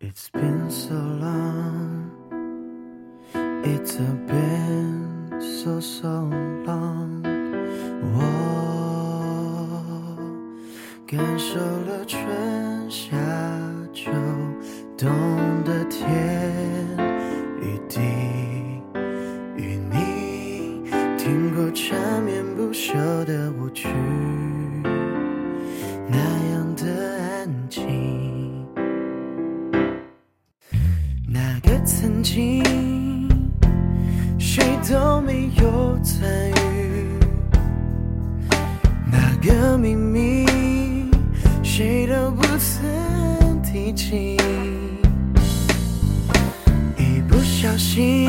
It's been so long. It's been so so long. 我感受了春夏秋冬的天与地，与你听过缠绵不休的舞曲，个秘密，谁都不曾提起。一不小心，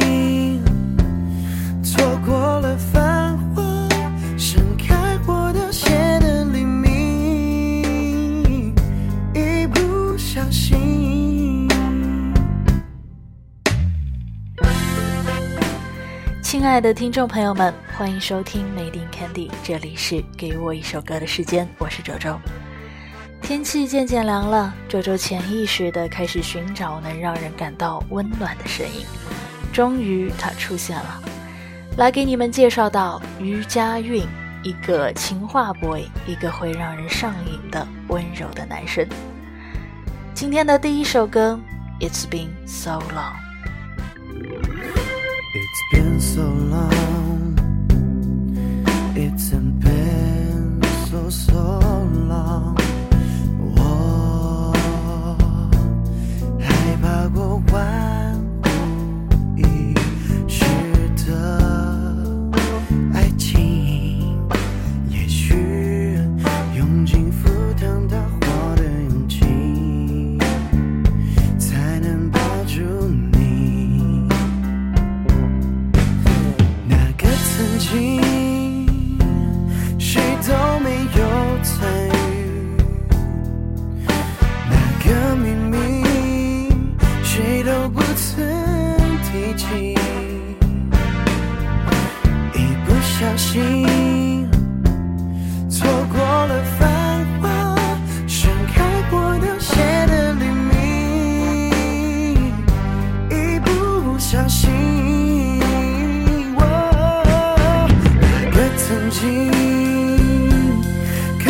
亲爱的听众朋友们，欢迎收听 Made in Candy，这里是给我一首歌的时间，我是周周。天气渐渐凉了，周周潜意识的开始寻找能让人感到温暖的声音，终于它出现了，来给你们介绍到于佳韵，一个情话 boy，一个会让人上瘾的温柔的男生。今天的第一首歌，It's been so long。so long. It's a.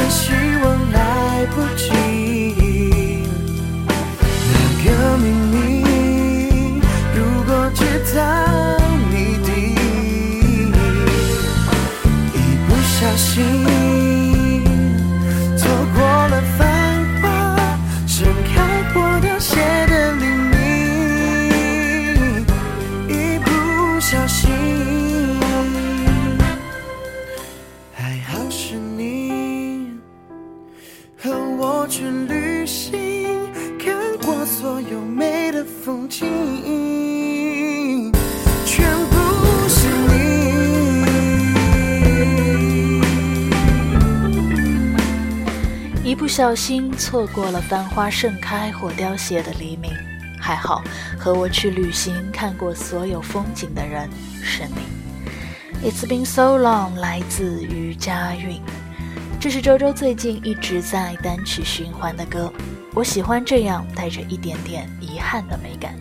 希望来不及。那个秘密，如果知道谜底，一不小心，不小心错过了繁花盛开或凋谢的黎明，还好和我去旅行看过所有风景的人是你。It's been so long，来自于佳韵，这是周周最近一直在单曲循环的歌。我喜欢这样带着一点点遗憾的美感。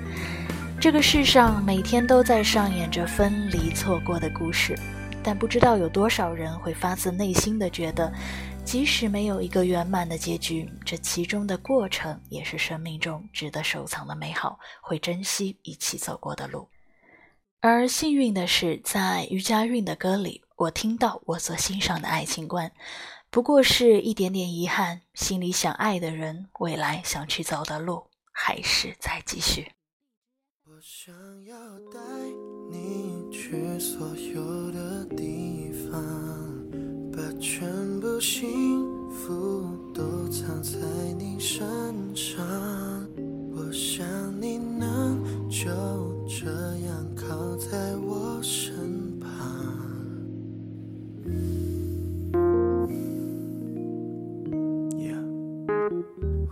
这个世上每天都在上演着分离错过的故事，但不知道有多少人会发自内心的觉得，即使没有一个圆满的结局，这其中的过程也是生命中值得收藏的美好，会珍惜一起走过的路。而幸运的是，在于佳韵的歌里，我听到我所欣赏的爱情观，不过是一点点遗憾，心里想爱的人，未来想去走的路，还是在继续。我想要带你去所有的地方，把全部幸福都藏在你身上。我想你能就这样靠在我身旁。Yeah.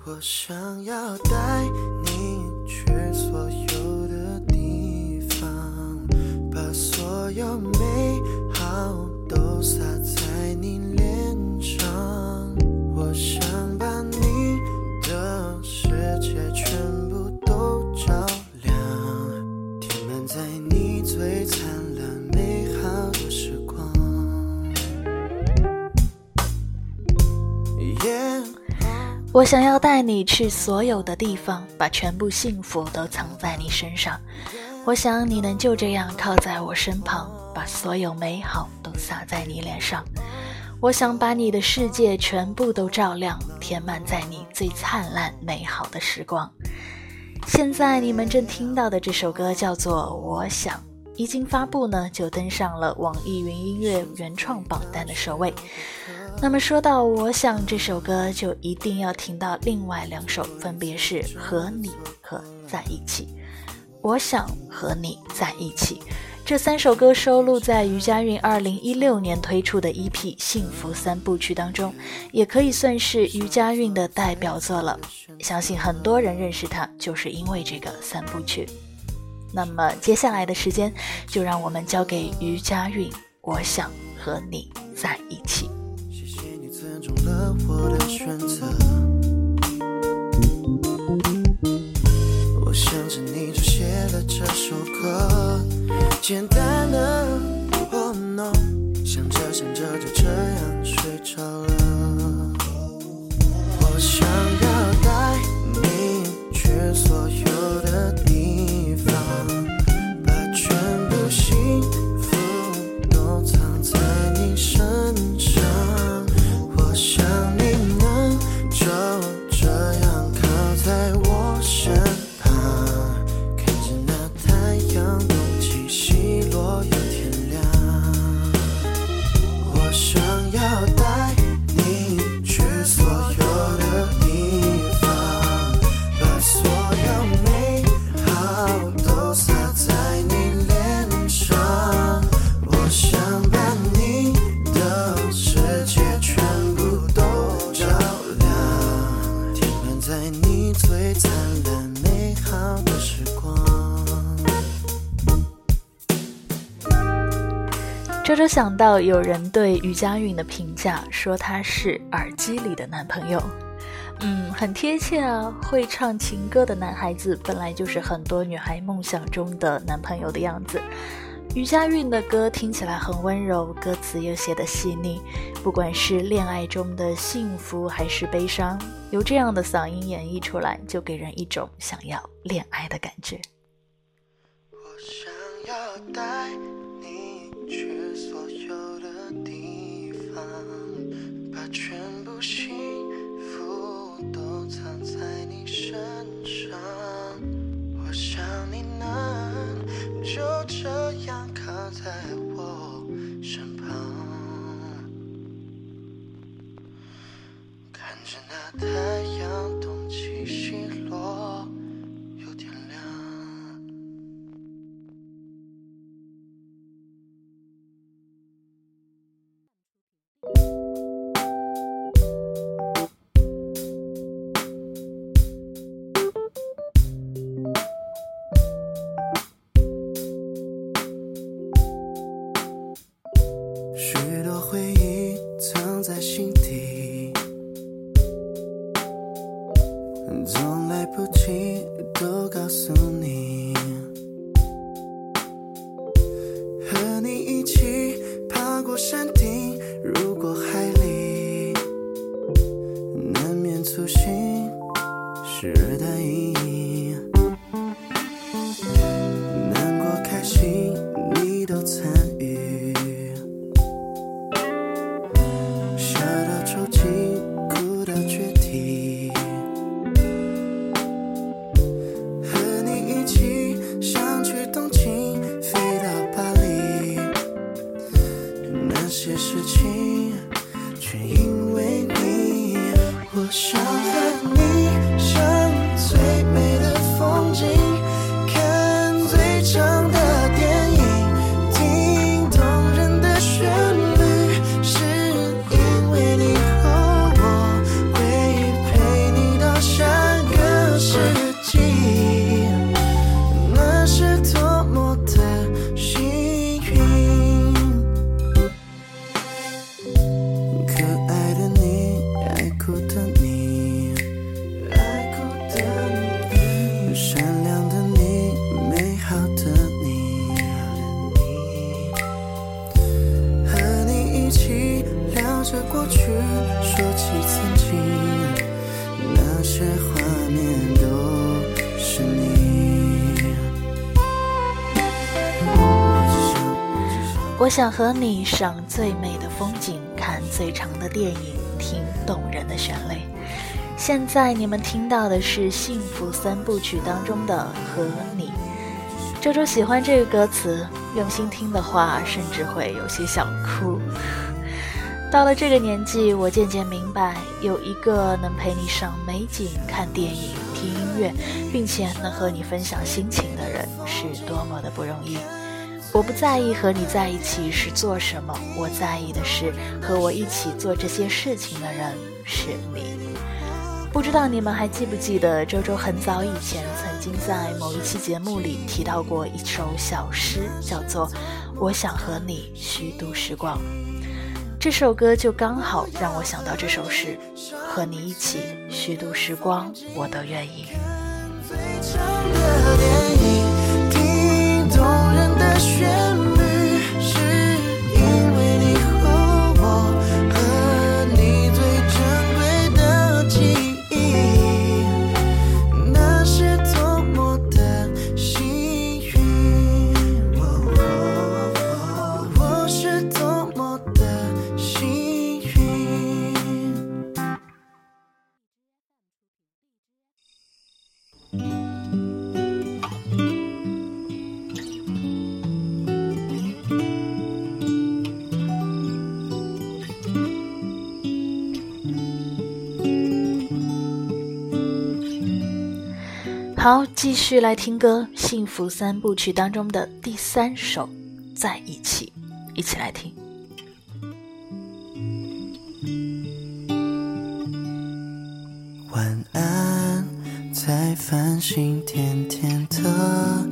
我想要带你去所有的地方，把所有美好都洒在。我想把你的世界全部都照亮，填满在你最灿烂美好的时光。我想要带你去所有的地方，把全部幸福都藏在你身上。我想你能就这样靠在我身旁，把所有美好都洒在你脸上。我想把你的世界全部都照亮，填满在你最灿烂美好的时光。现在你们正听到的这首歌叫做《我想》，一经发布呢，就登上了网易云音乐原创榜单的首位。那么说到《我想》这首歌，就一定要听到另外两首，分别是《和你》和《在一起》。我想和你在一起。这三首歌收录在余佳韵二零一六年推出的 EP《幸福三部曲》当中，也可以算是余佳韵的代表作了。相信很多人认识她，就是因为这个三部曲。那么接下来的时间，就让我们交给余佳韵。我想和你在一起。谢谢你尊重了我的选择。我想着你就写了这首歌，简单的，Oh no，想着想着就这样睡着了。周周想到有人对余佳韵的评价说她是耳机里的男朋友，嗯，很贴切啊。会唱情歌的男孩子本来就是很多女孩梦想中的男朋友的样子。余佳韵的歌听起来很温柔，歌词又写得细腻，不管是恋爱中的幸福还是悲伤，由这样的嗓音演绎出来，就给人一种想要恋爱的感觉。我想要带去所有的地方，把全部幸福都藏在你身上。我想你能就这样靠在我不起些事情全因为你。我想和你赏最美的风景，看最长的电影，听动人的旋律。现在你们听到的是《幸福三部曲》当中的《和你》。周周喜欢这个歌词，用心听的话，甚至会有些想哭。到了这个年纪，我渐渐明白，有一个能陪你赏美景、看电影、听音乐，并且能和你分享心情的人，是多么的不容易。我不在意和你在一起是做什么，我在意的是和我一起做这些事情的人是你。不知道你们还记不记得，周周很早以前曾经在某一期节目里提到过一首小诗，叫做《我想和你虚度时光》。这首歌就刚好让我想到这首诗，和你一起虚度时光，我都愿意。雪好，继续来听歌，《幸福三部曲》当中的第三首《在一起》，一起来听。晚安，在繁星点点的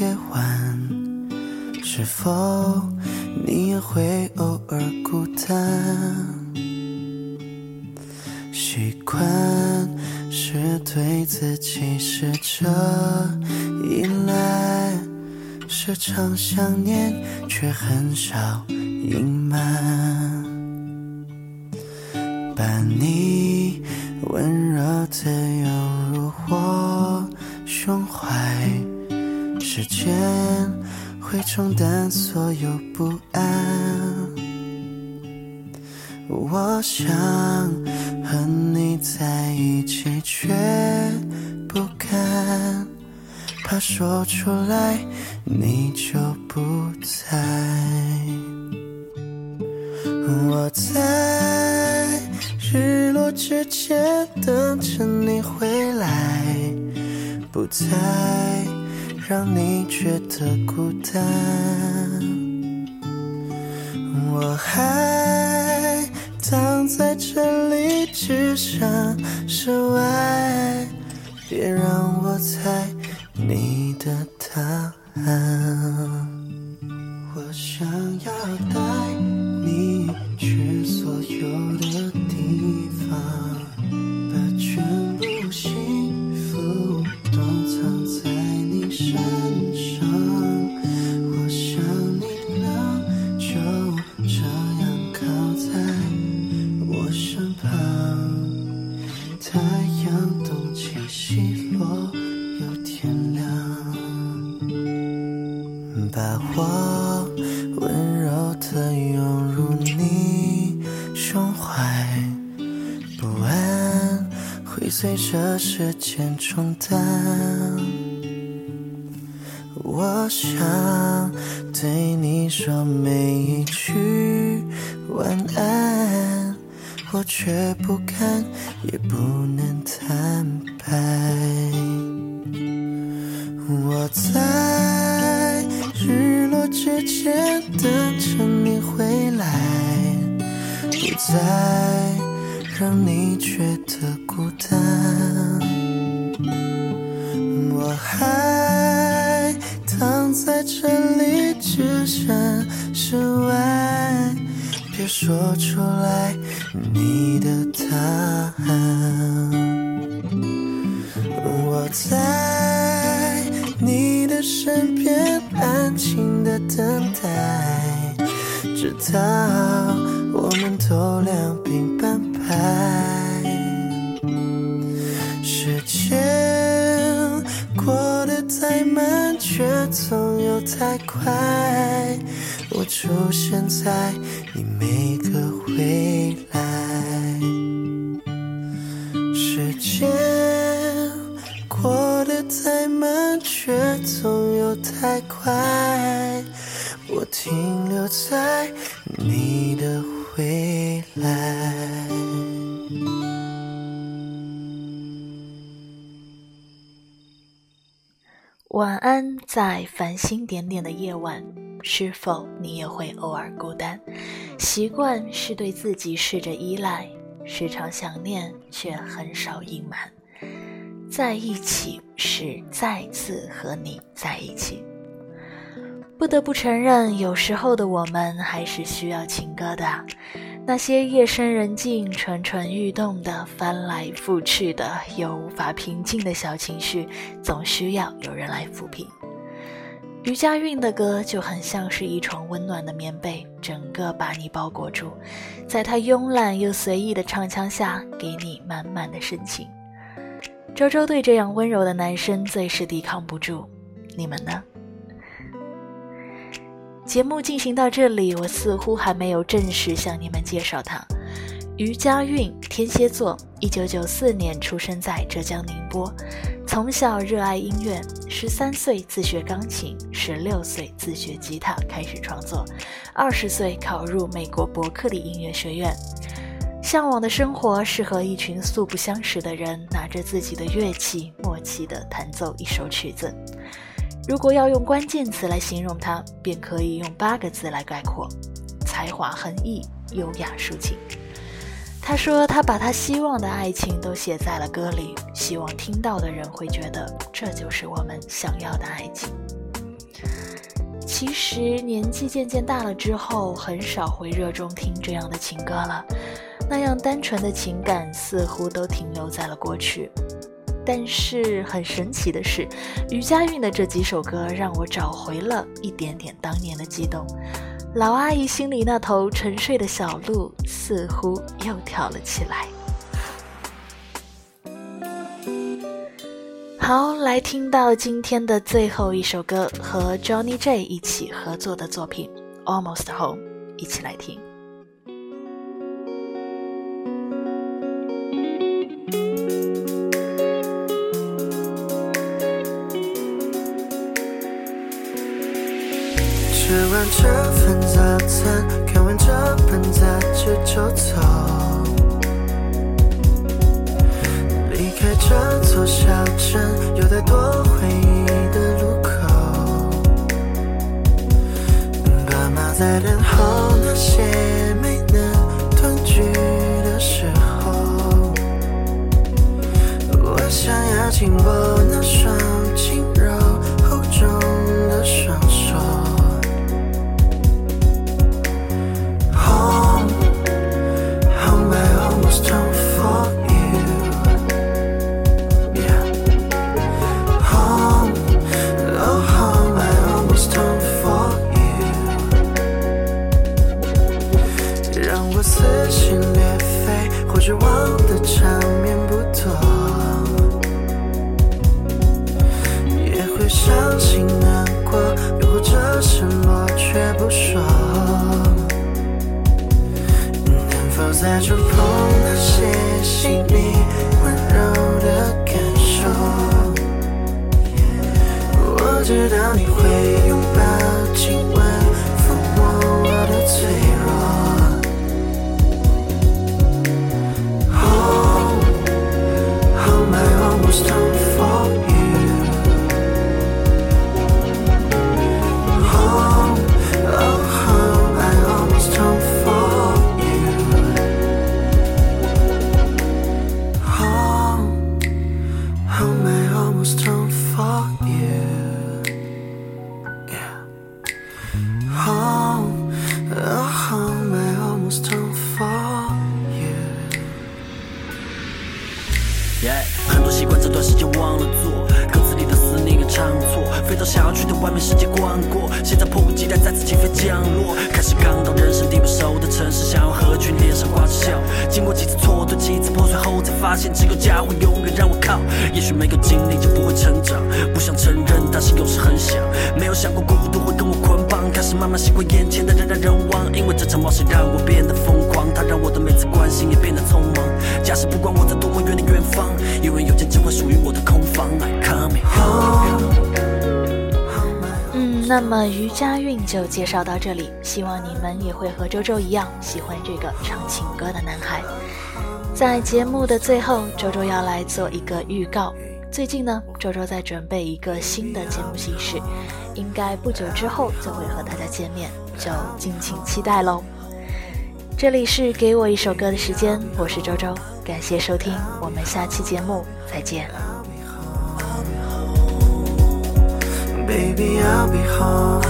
夜晚，是否你也会偶尔孤单？习惯。是对自己试着依赖，时常想念，却很少隐瞒。把你温柔的拥入我胸怀，时间会冲淡所有不安。我想和你在一起，却不敢，怕说出来你就不在。我在日落之前等着你回来，不再让你觉得孤单。我还。置身事外，别让我猜把我温柔的拥入你胸怀，不安会随着时间冲淡。我想对你说每一句晚安。我却不敢，也不能坦白。落之前等着你回来，不再让你觉得孤单。我还躺在这里，置身事外，别说出来。你的答案，等待，直到我们都两鬓斑白。时间过得太慢，却总有太快。我出现在你每个回来。时间过得太慢，却总有太快。停留在你的未来。晚安，在繁星点点的夜晚，是否你也会偶尔孤单？习惯是对自己试着依赖，时常想念却很少隐瞒。在一起是再次和你在一起。不得不承认，有时候的我们还是需要情歌的。那些夜深人静、蠢蠢欲动的、翻来覆去的又无法平静的小情绪，总需要有人来抚平。余佳韵的歌就很像是一床温暖的棉被，整个把你包裹住，在他慵懒又随意的唱腔下，给你满满的深情。周周对这样温柔的男生最是抵抗不住，你们呢？节目进行到这里，我似乎还没有正式向你们介绍他。余佳韵，天蝎座，一九九四年出生在浙江宁波，从小热爱音乐，十三岁自学钢琴，十六岁自学吉他开始创作，二十岁考入美国伯克利音乐学院。向往的生活是和一群素不相识的人，拿着自己的乐器，默契地弹奏一首曲子。如果要用关键词来形容他，便可以用八个字来概括：才华横溢，优雅抒情。他说，他把他希望的爱情都写在了歌里，希望听到的人会觉得这就是我们想要的爱情。其实年纪渐渐大了之后，很少会热衷听这样的情歌了，那样单纯的情感似乎都停留在了过去。但是很神奇的是，余佳韵的这几首歌让我找回了一点点当年的激动。老阿姨心里那头沉睡的小鹿似乎又跳了起来。好，来听到今天的最后一首歌，和 Johnny J 一起合作的作品《Almost Home》，一起来听。吃完这份早餐，看完这本杂志就走。离开这座小镇，有太多回忆的路口。爸妈在等候那些没能团聚的时候，我想要紧握那双轻柔厚重的手。起飞降落，开始刚到人生地不熟的城市，想要合群，脸上挂着笑。经过几次蹉跎，几次破碎后，才发现只有家会永远让我靠，也许没有经历就不会成长，不想承认。但是有时很想，没有想过孤独会跟我捆绑，开始慢慢习惯眼前的人来人往，因为这场冒险让我变得疯狂，它让我的每次关心也变得匆忙。假使不管我在多么远的远方，永远有间只会属于我的空房。I come home。那么余佳韵就介绍到这里，希望你们也会和周周一样喜欢这个唱情歌的男孩。在节目的最后，周周要来做一个预告。最近呢，周周在准备一个新的节目形式，应该不久之后就会和大家见面，就敬请期待喽。这里是给我一首歌的时间，我是周周，感谢收听，我们下期节目再见。Baby, I'll be home.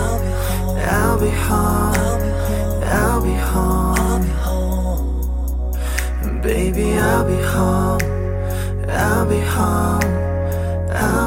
I'll be home. I'll be home. Baby, I'll be home. I'll be home. I'll